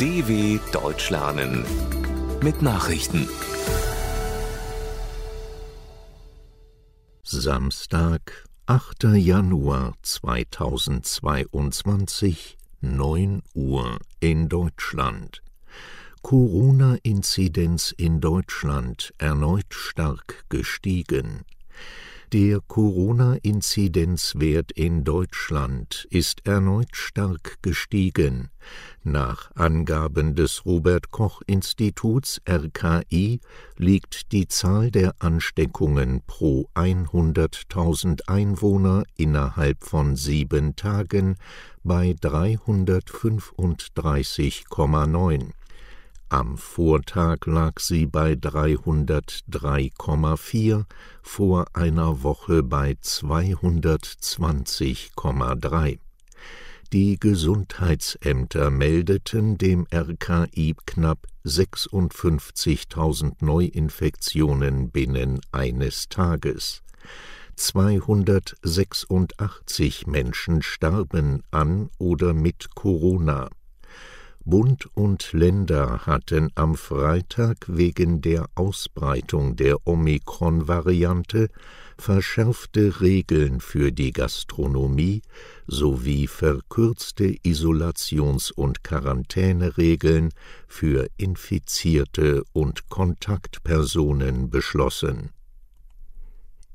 DW Deutsch lernen mit Nachrichten. Samstag, 8. Januar 2022, 9 Uhr in Deutschland. Corona-Inzidenz in Deutschland erneut stark gestiegen. Der Corona-Inzidenzwert in Deutschland ist erneut stark gestiegen. Nach Angaben des Robert Koch Instituts RKI liegt die Zahl der Ansteckungen pro 100.000 Einwohner innerhalb von sieben Tagen bei 335,9. Am Vortag lag sie bei 303,4, vor einer Woche bei 220,3. Die Gesundheitsämter meldeten dem RKI knapp 56.000 Neuinfektionen binnen eines Tages. 286 Menschen starben an oder mit Corona. Bund und Länder hatten am Freitag wegen der Ausbreitung der Omikron-Variante verschärfte Regeln für die Gastronomie sowie verkürzte Isolations- und Quarantäneregeln für Infizierte und Kontaktpersonen beschlossen.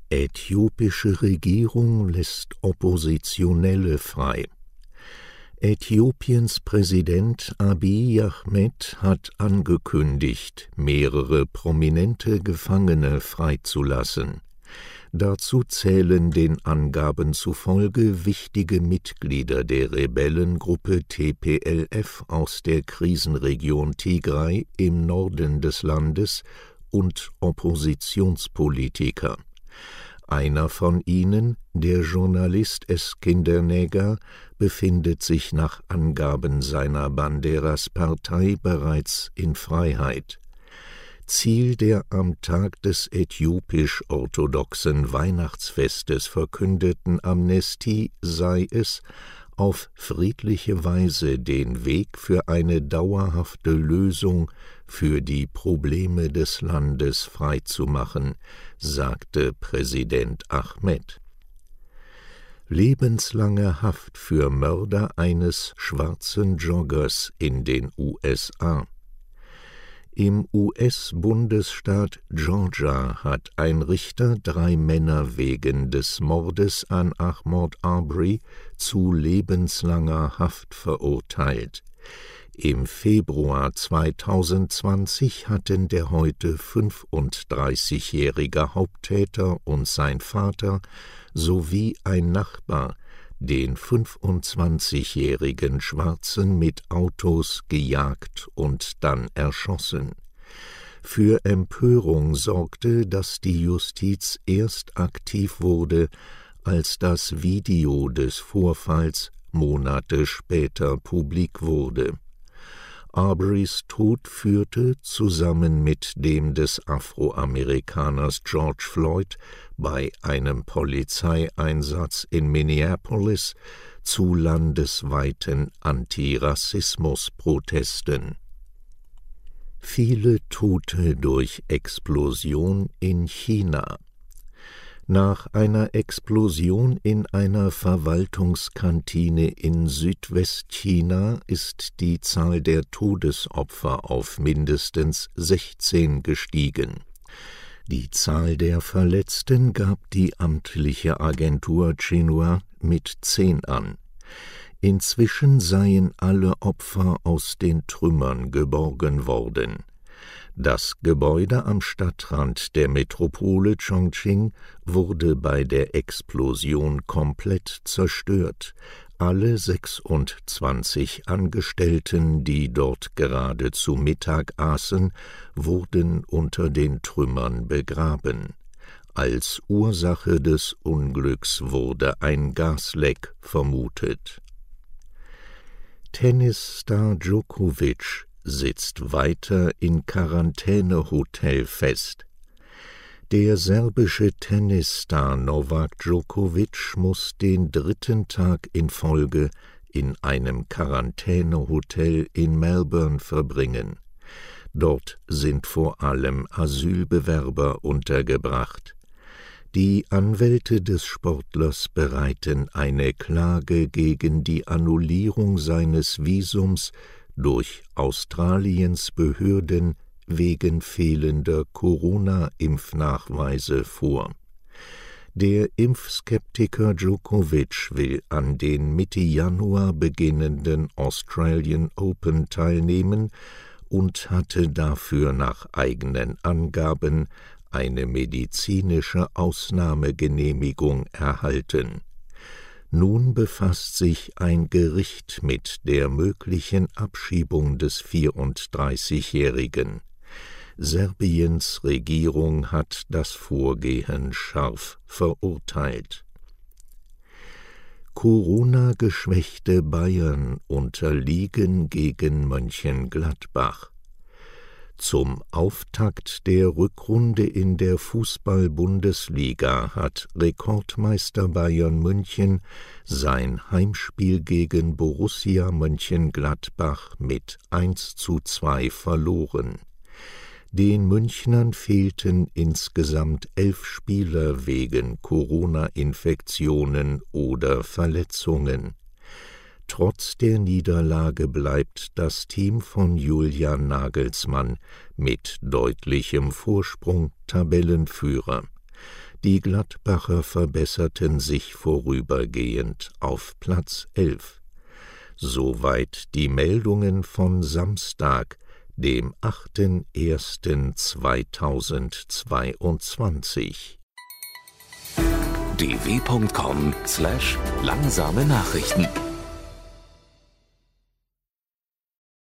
Äthiopische Regierung lässt Oppositionelle frei. Äthiopiens Präsident Abiy Ahmed hat angekündigt, mehrere prominente Gefangene freizulassen. Dazu zählen den Angaben zufolge wichtige Mitglieder der Rebellengruppe TPLF aus der Krisenregion Tigray im Norden des Landes und Oppositionspolitiker. Einer von ihnen, der Journalist Eskinder Neger, befindet sich nach Angaben seiner Banderas-Partei bereits in Freiheit. Ziel der am Tag des äthiopisch-orthodoxen Weihnachtsfestes verkündeten Amnestie sei es, auf friedliche Weise den Weg für eine dauerhafte Lösung für die Probleme des Landes freizumachen, sagte Präsident Ahmed. Lebenslange Haft für Mörder eines schwarzen Joggers in den USA. Im US-Bundesstaat Georgia hat ein Richter drei Männer wegen des Mordes an Ahmaud Arbery zu lebenslanger Haft verurteilt. Im Februar 2020 hatten der heute 35-jährige Haupttäter und sein Vater sowie ein Nachbar den 25-jährigen Schwarzen mit Autos gejagt und dann erschossen. Für Empörung sorgte, dass die Justiz erst aktiv wurde, als das Video des Vorfalls Monate später publik wurde. Arbery's Tod führte zusammen mit dem des Afroamerikaners George Floyd bei einem Polizeieinsatz in Minneapolis zu landesweiten Antirassismusprotesten. Viele Tote durch Explosion in China nach einer Explosion in einer Verwaltungskantine in Südwestchina ist die Zahl der Todesopfer auf mindestens 16 gestiegen. Die Zahl der Verletzten gab die amtliche Agentur Xinhua mit 10 an. Inzwischen seien alle Opfer aus den Trümmern geborgen worden. Das Gebäude am Stadtrand der Metropole Chongqing wurde bei der Explosion komplett zerstört. Alle 26 Angestellten, die dort gerade zu Mittag aßen, wurden unter den Trümmern begraben. Als Ursache des Unglücks wurde ein Gasleck vermutet. Tennisstar Djokovic sitzt weiter in Quarantänehotel fest. Der serbische Tennisstar Novak Djokovic muss den dritten Tag in Folge in einem Quarantänehotel in Melbourne verbringen. Dort sind vor allem Asylbewerber untergebracht. Die Anwälte des Sportlers bereiten eine Klage gegen die Annullierung seines Visums durch Australiens Behörden wegen fehlender Corona-Impfnachweise vor. Der Impfskeptiker Djokovic will an den Mitte Januar beginnenden Australian Open teilnehmen und hatte dafür nach eigenen Angaben eine medizinische Ausnahmegenehmigung erhalten. Nun befasst sich ein Gericht mit der möglichen Abschiebung des 34-Jährigen. Serbiens Regierung hat das Vorgehen scharf verurteilt. Corona-geschwächte Bayern unterliegen gegen Mönchengladbach. Zum Auftakt der Rückrunde in der Fußball-Bundesliga hat Rekordmeister Bayern München sein Heimspiel gegen Borussia Mönchengladbach mit 1 zu 2 verloren. Den Münchnern fehlten insgesamt elf Spieler wegen Corona-Infektionen oder Verletzungen. Trotz der Niederlage bleibt das Team von Julian Nagelsmann mit deutlichem Vorsprung Tabellenführer. Die Gladbacher verbesserten sich vorübergehend auf Platz elf. Soweit die Meldungen von Samstag, dem 8.01.2022. dw.com/langsame Nachrichten